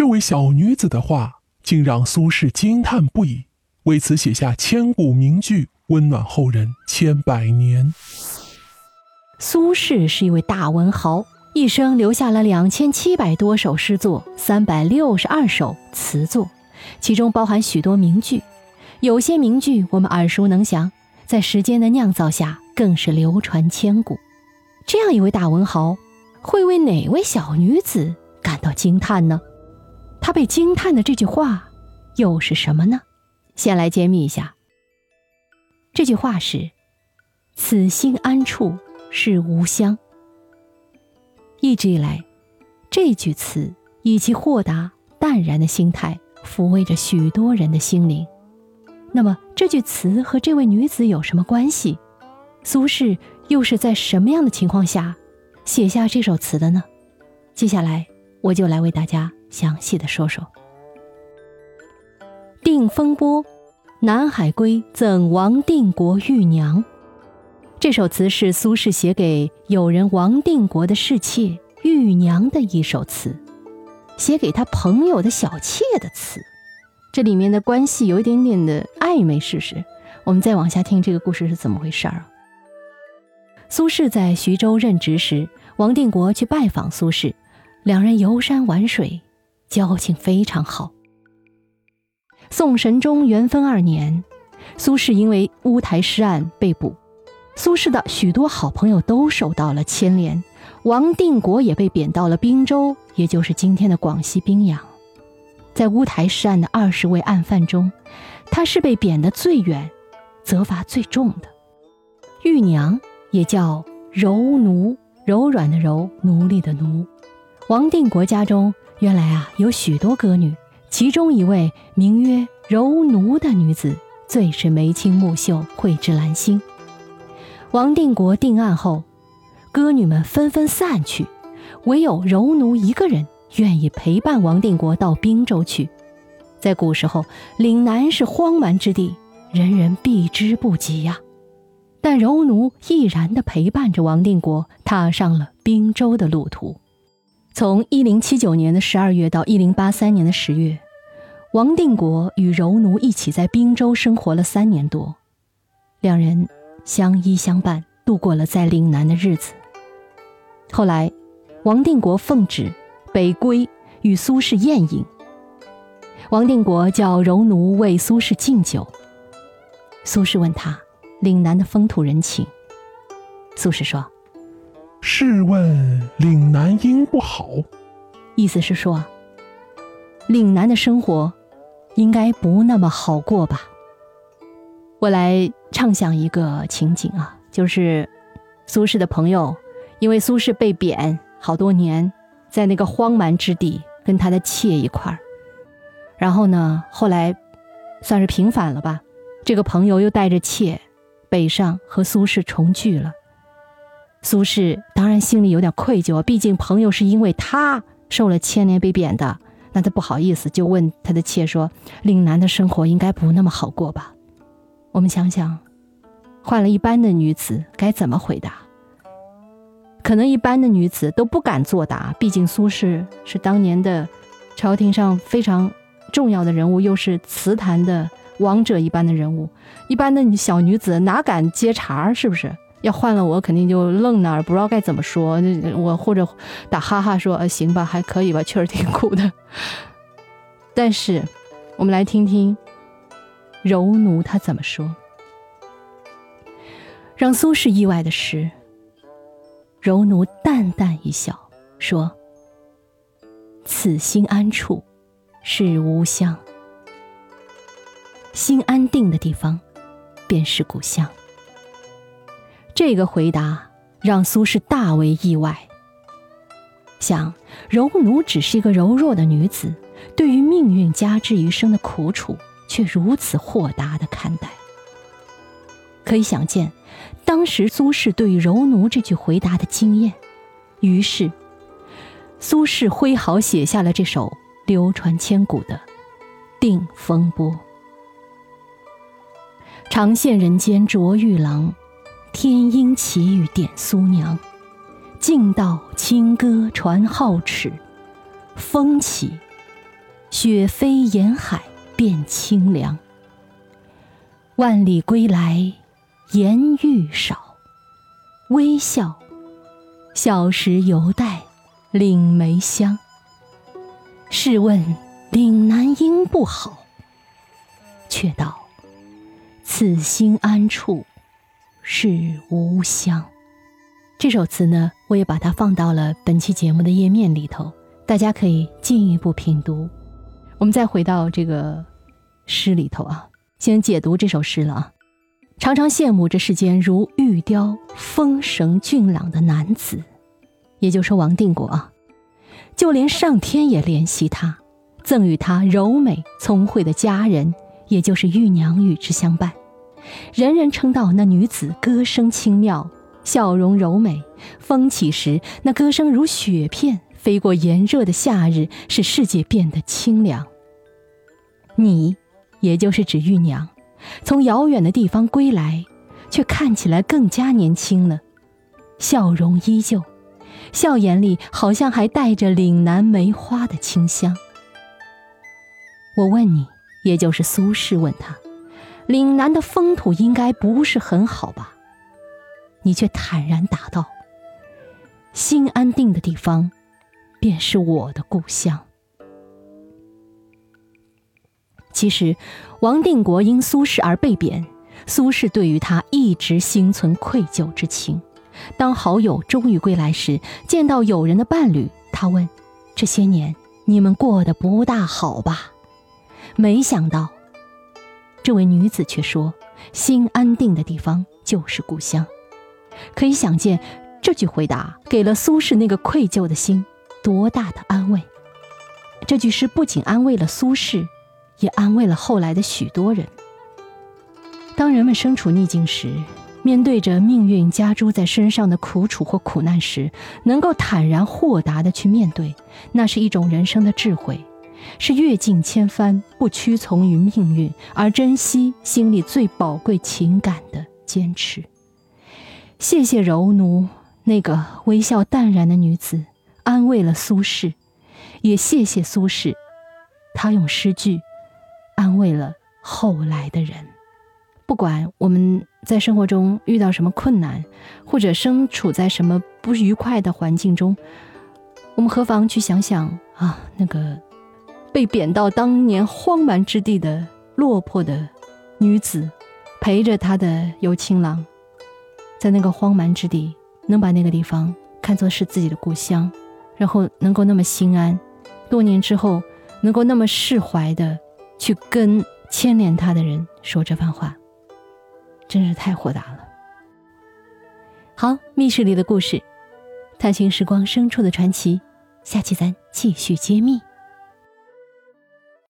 这位小女子的话竟让苏轼惊叹不已，为此写下千古名句，温暖后人千百年。苏轼是一位大文豪，一生留下了两千七百多首诗作，三百六十二首词作，其中包含许多名句。有些名句我们耳熟能详，在时间的酿造下，更是流传千古。这样一位大文豪，会为哪位小女子感到惊叹呢？他被惊叹的这句话又是什么呢？先来揭秘一下。这句话是：“此心安处是吾乡。”一直以来，这句词以其豁达淡然的心态，抚慰着许多人的心灵。那么，这句词和这位女子有什么关系？苏轼又是在什么样的情况下写下这首词的呢？接下来，我就来为大家。详细的说说。《定风波》，南海归赠王定国玉娘。这首词是苏轼写给友人王定国的侍妾玉娘的一首词，写给他朋友的小妾的词。这里面的关系有一点点的暧昧，试试。我们再往下听这个故事是怎么回事儿啊。苏轼在徐州任职时，王定国去拜访苏轼，两人游山玩水。交情非常好。宋神宗元丰二年，苏轼因为乌台诗案被捕，苏轼的许多好朋友都受到了牵连，王定国也被贬到了滨州，也就是今天的广西宾阳。在乌台诗案的二十位案犯中，他是被贬的最远、责罚最重的。玉娘也叫柔奴，柔软的柔，奴隶的奴。王定国家中。原来啊，有许多歌女，其中一位名曰柔奴的女子，最是眉清目秀，蕙质兰心。王定国定案后，歌女们纷纷散去，唯有柔奴一个人愿意陪伴王定国到滨州去。在古时候，岭南是荒蛮之地，人人避之不及呀。但柔奴毅然地陪伴着王定国，踏上了滨州的路途。从一零七九年的十二月到一零八三年的十月，王定国与柔奴一起在滨州生活了三年多，两人相依相伴，度过了在岭南的日子。后来，王定国奉旨北归，与苏轼宴饮。王定国叫柔奴为苏轼敬酒。苏轼问他岭南的风土人情，苏轼说。试问岭南应不好？意思是说，岭南的生活应该不那么好过吧？我来畅想一个情景啊，就是苏轼的朋友，因为苏轼被贬好多年，在那个荒蛮之地跟他的妾一块儿，然后呢，后来算是平反了吧，这个朋友又带着妾北上和苏轼重聚了。苏轼当然心里有点愧疚啊，毕竟朋友是因为他受了牵连被贬的，那他不好意思，就问他的妾说：“岭南的生活应该不那么好过吧？”我们想想，换了一般的女子该怎么回答？可能一般的女子都不敢作答，毕竟苏轼是当年的朝廷上非常重要的人物，又是词坛的王者一般的人物，一般的小女子哪敢接茬儿？是不是？要换了我，肯定就愣那儿，不知道该怎么说。我或者打哈哈说：“呃，行吧，还可以吧，确实挺苦的。”但是，我们来听听柔奴他怎么说。让苏轼意外的是，柔奴淡淡一笑，说：“此心安处是吾乡。心安定的地方，便是故乡。”这个回答让苏轼大为意外。想柔奴只是一个柔弱的女子，对于命运加之于生的苦楚，却如此豁达的看待。可以想见，当时苏轼对于柔奴这句回答的惊艳。于是，苏轼挥毫写下了这首流传千古的《定风波》：长羡人间卓玉郎。天鹰奇语点苏娘，静道清歌传皓齿。风起，雪飞沿海变清凉。万里归来，颜愈少，微笑，小时犹带岭梅香。试问岭南应不好？却道此心安处是吾乡。这首词呢，我也把它放到了本期节目的页面里头，大家可以进一步品读。我们再回到这个诗里头啊。先解读这首诗了啊！常常羡慕这世间如玉雕、丰神俊朗的男子，也就说王定国啊，就连上天也怜惜他，赠予他柔美聪慧的佳人，也就是玉娘与之相伴。人人称道那女子歌声清妙，笑容柔美，风起时那歌声如雪片飞过炎热的夏日，使世界变得清凉。你。也就是指玉娘，从遥远的地方归来，却看起来更加年轻了，笑容依旧，笑眼里好像还带着岭南梅花的清香。我问你，也就是苏轼问他，岭南的风土应该不是很好吧？你却坦然答道：心安定的地方，便是我的故乡。其实，王定国因苏轼而被贬，苏轼对于他一直心存愧疚之情。当好友终于归来时，见到友人的伴侣，他问：“这些年你们过得不大好吧？”没想到，这位女子却说：“心安定的地方就是故乡。”可以想见，这句回答给了苏轼那个愧疚的心多大的安慰。这句诗不仅安慰了苏轼。也安慰了后来的许多人。当人们身处逆境时，面对着命运加诸在身上的苦楚或苦难时，能够坦然豁达的去面对，那是一种人生的智慧，是阅尽千帆不屈从于命运而珍惜心里最宝贵情感的坚持。谢谢柔奴那个微笑淡然的女子，安慰了苏轼，也谢谢苏轼，他用诗句。安慰了后来的人。不管我们在生活中遇到什么困难，或者身处在什么不愉快的环境中，我们何妨去想想啊，那个被贬到当年荒蛮之地的落魄的女子，陪着她的有情郎，在那个荒蛮之地，能把那个地方看作是自己的故乡，然后能够那么心安，多年之后能够那么释怀的。去跟牵连他的人说这番话，真是太豁达了。好，密室里的故事，探寻时光深处的传奇，下期咱继续揭秘。